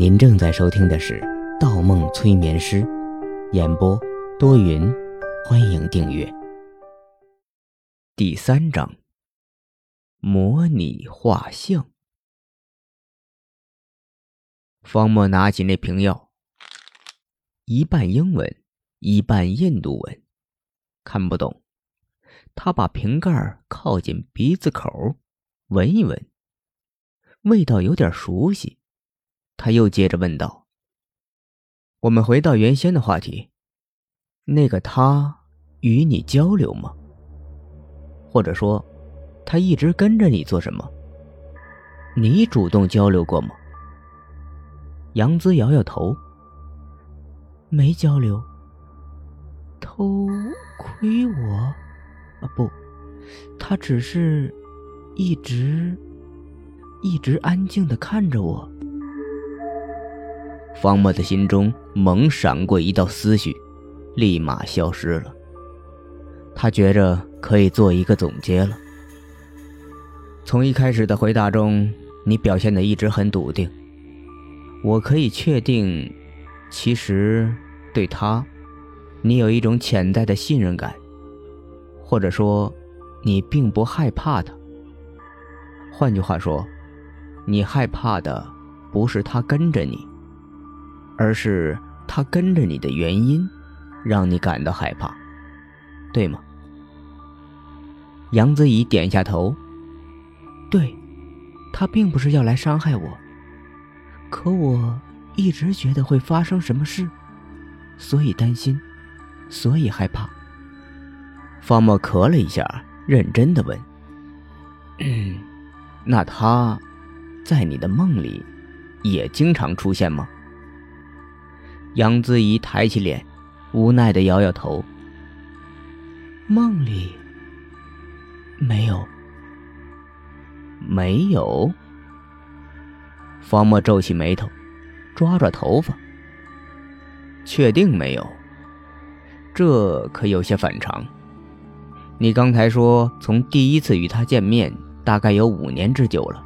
您正在收听的是《盗梦催眠师》，演播多云，欢迎订阅。第三章，模拟画像。方墨拿起那瓶药，一半英文，一半印度文，看不懂。他把瓶盖靠近鼻子口，闻一闻，味道有点熟悉。他又接着问道：“我们回到原先的话题，那个他与你交流吗？或者说，他一直跟着你做什么？你主动交流过吗？”杨姿摇摇头：“没交流。偷窥我？啊，不，他只是一直一直安静的看着我。”方墨的心中猛闪过一道思绪，立马消失了。他觉着可以做一个总结了。从一开始的回答中，你表现的一直很笃定。我可以确定，其实对他，你有一种潜在的信任感，或者说，你并不害怕他。换句话说，你害怕的不是他跟着你。而是他跟着你的原因，让你感到害怕，对吗？杨子怡点下头。对，他并不是要来伤害我，可我一直觉得会发生什么事，所以担心，所以害怕。方墨咳了一下，认真的问：“那他，在你的梦里，也经常出现吗？”杨子怡抬起脸，无奈的摇摇头。梦里没有，没有。方墨皱起眉头，抓抓头发。确定没有？这可有些反常。你刚才说从第一次与他见面，大概有五年之久了。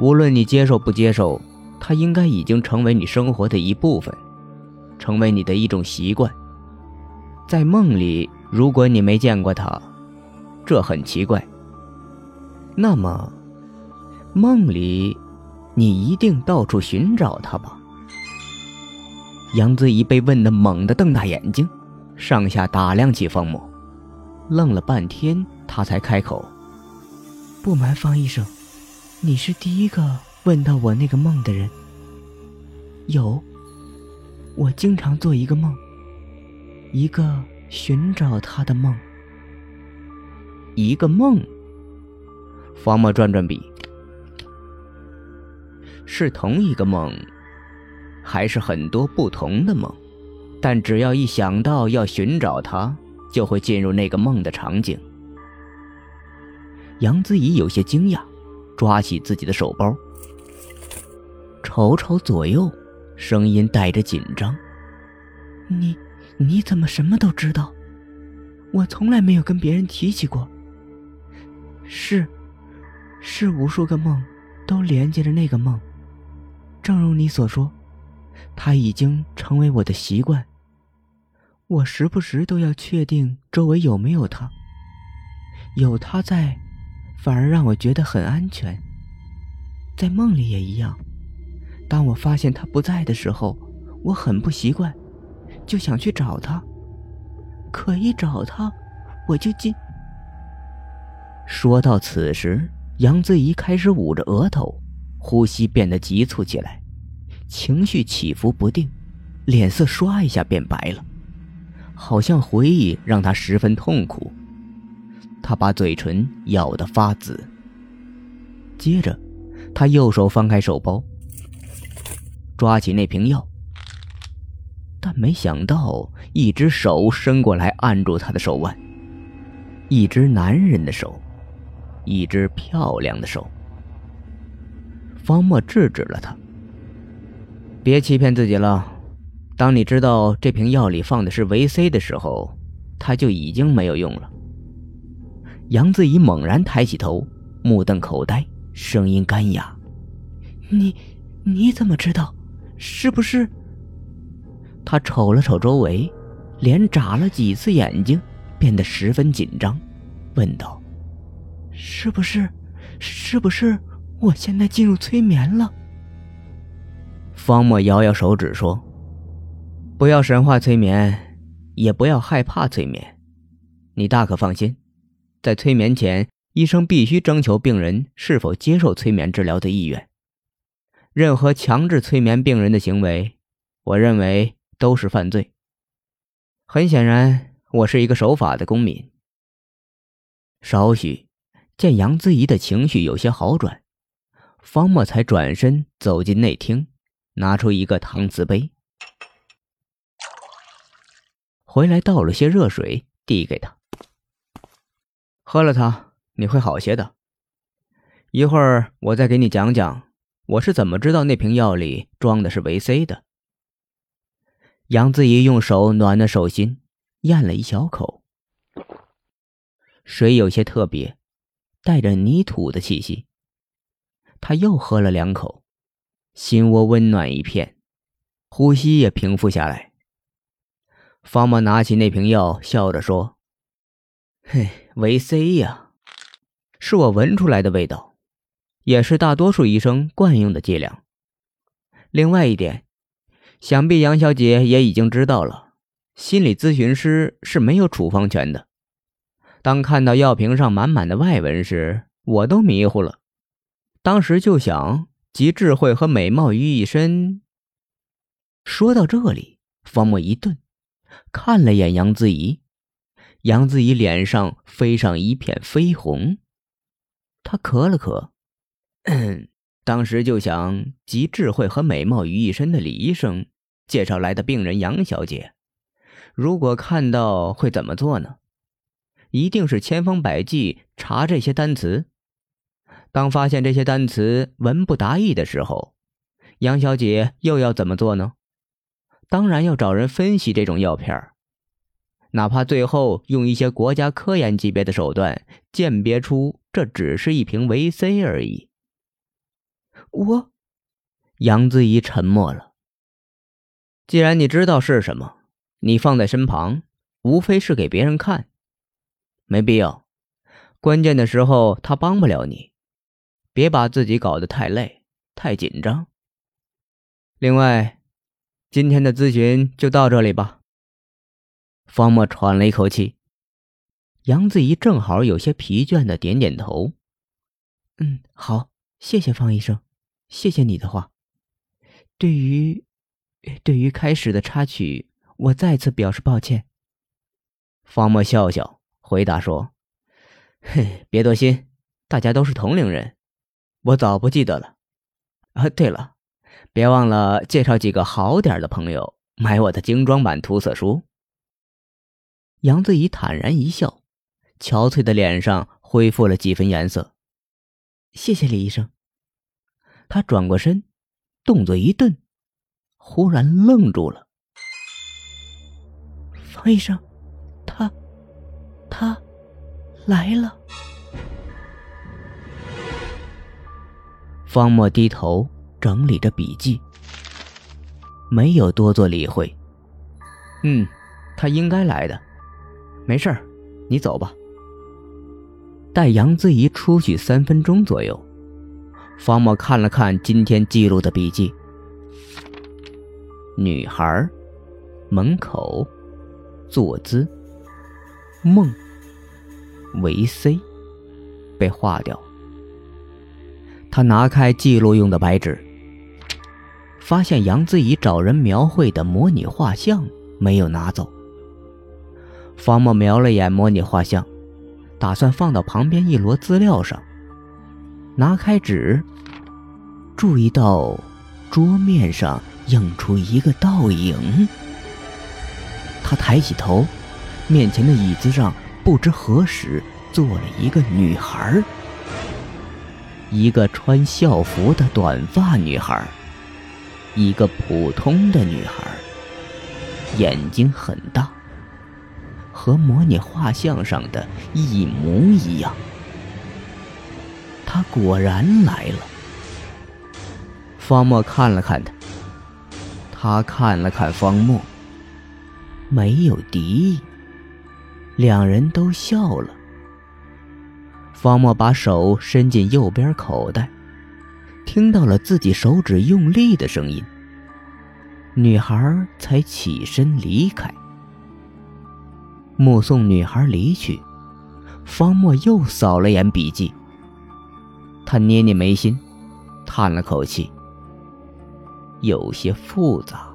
无论你接受不接受。他应该已经成为你生活的一部分，成为你的一种习惯。在梦里，如果你没见过他，这很奇怪。那么，梦里，你一定到处寻找他吧？杨子怡被问得猛地瞪大眼睛，上下打量起方木，愣了半天，他才开口：“不瞒方医生，你是第一个。”问到我那个梦的人，有。我经常做一个梦，一个寻找他的梦。一个梦。方墨转转笔，是同一个梦，还是很多不同的梦？但只要一想到要寻找他，就会进入那个梦的场景。杨子怡有些惊讶，抓起自己的手包。瞅瞅左右，声音带着紧张：“你你怎么什么都知道？我从来没有跟别人提起过。是，是无数个梦，都连接着那个梦。正如你所说，它已经成为我的习惯。我时不时都要确定周围有没有他。有他在，反而让我觉得很安全。在梦里也一样。”当我发现他不在的时候，我很不习惯，就想去找他。可一找他，我就进。说到此时，杨子怡开始捂着额头，呼吸变得急促起来，情绪起伏不定，脸色唰一下变白了，好像回忆让他十分痛苦。他把嘴唇咬得发紫。接着，他右手翻开手包。抓起那瓶药，但没想到一只手伸过来按住他的手腕。一只男人的手，一只漂亮的手。方墨制止了他：“别欺骗自己了。当你知道这瓶药里放的是维 C 的时候，它就已经没有用了。”杨子怡猛然抬起头，目瞪口呆，声音干哑：“你。”你怎么知道？是不是？他瞅了瞅周围，连眨了几次眼睛，变得十分紧张，问道：“是不是？是不是？我现在进入催眠了？”方墨摇摇手指说：“不要神话催眠，也不要害怕催眠，你大可放心，在催眠前，医生必须征求病人是否接受催眠治疗的意愿。”任何强制催眠病人的行为，我认为都是犯罪。很显然，我是一个守法的公民。少许，见杨子怡的情绪有些好转，方墨才转身走进内厅，拿出一个搪瓷杯，回来倒了些热水递给他。喝了它，你会好些的。一会儿我再给你讲讲。我是怎么知道那瓶药里装的是维 C 的？杨子怡用手暖暖手心，咽了一小口，水有些特别，带着泥土的气息。他又喝了两口，心窝温暖一片，呼吸也平复下来。方默拿起那瓶药，笑着说：“嘿，维 C 呀，是我闻出来的味道。”也是大多数医生惯用的伎俩。另外一点，想必杨小姐也已经知道了，心理咨询师是没有处方权的。当看到药瓶上满满的外文时，我都迷糊了。当时就想集智慧和美貌于一身。说到这里，方墨一顿，看了眼杨子怡，杨子怡脸上飞上一片绯红，她咳了咳。当时就想集智慧和美貌于一身的李医生介绍来的病人杨小姐，如果看到会怎么做呢？一定是千方百计查这些单词。当发现这些单词文不达意的时候，杨小姐又要怎么做呢？当然要找人分析这种药片哪怕最后用一些国家科研级别的手段鉴别出这只是一瓶维 C 而已。我，杨子怡沉默了。既然你知道是什么，你放在身旁，无非是给别人看，没必要。关键的时候他帮不了你，别把自己搞得太累、太紧张。另外，今天的咨询就到这里吧。方墨喘了一口气，杨子怡正好有些疲倦的点点头。嗯，好，谢谢方医生。谢谢你的话。对于，对于开始的插曲，我再次表示抱歉。方墨笑笑回答说：“嘿，别多心，大家都是同龄人，我早不记得了。啊，对了，别忘了介绍几个好点的朋友买我的精装版涂色书。”杨子怡坦然一笑，憔悴的脸上恢复了几分颜色。谢谢李医生。他转过身，动作一顿，忽然愣住了。方医生，他，他来了。方墨低头整理着笔记，没有多做理会。嗯，他应该来的。没事儿，你走吧。待杨子怡出去三分钟左右。方墨看了看今天记录的笔记，女孩，门口，坐姿，梦，维 C，被划掉。他拿开记录用的白纸，发现杨子怡找人描绘的模拟画像没有拿走。方墨瞄了眼模拟画像，打算放到旁边一摞资料上。拿开纸，注意到桌面上映出一个倒影。他抬起头，面前的椅子上不知何时坐了一个女孩，一个穿校服的短发女孩，一个普通的女孩，眼睛很大，和模拟画像上的一模一样。他果然来了。方墨看了看他，他看了看方墨，没有敌意。两人都笑了。方墨把手伸进右边口袋，听到了自己手指用力的声音。女孩才起身离开。目送女孩离去，方墨又扫了眼笔记。他捏捏眉心，叹了口气，有些复杂。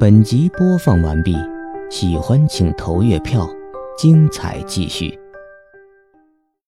本集播放完毕，喜欢请投月票，精彩继续。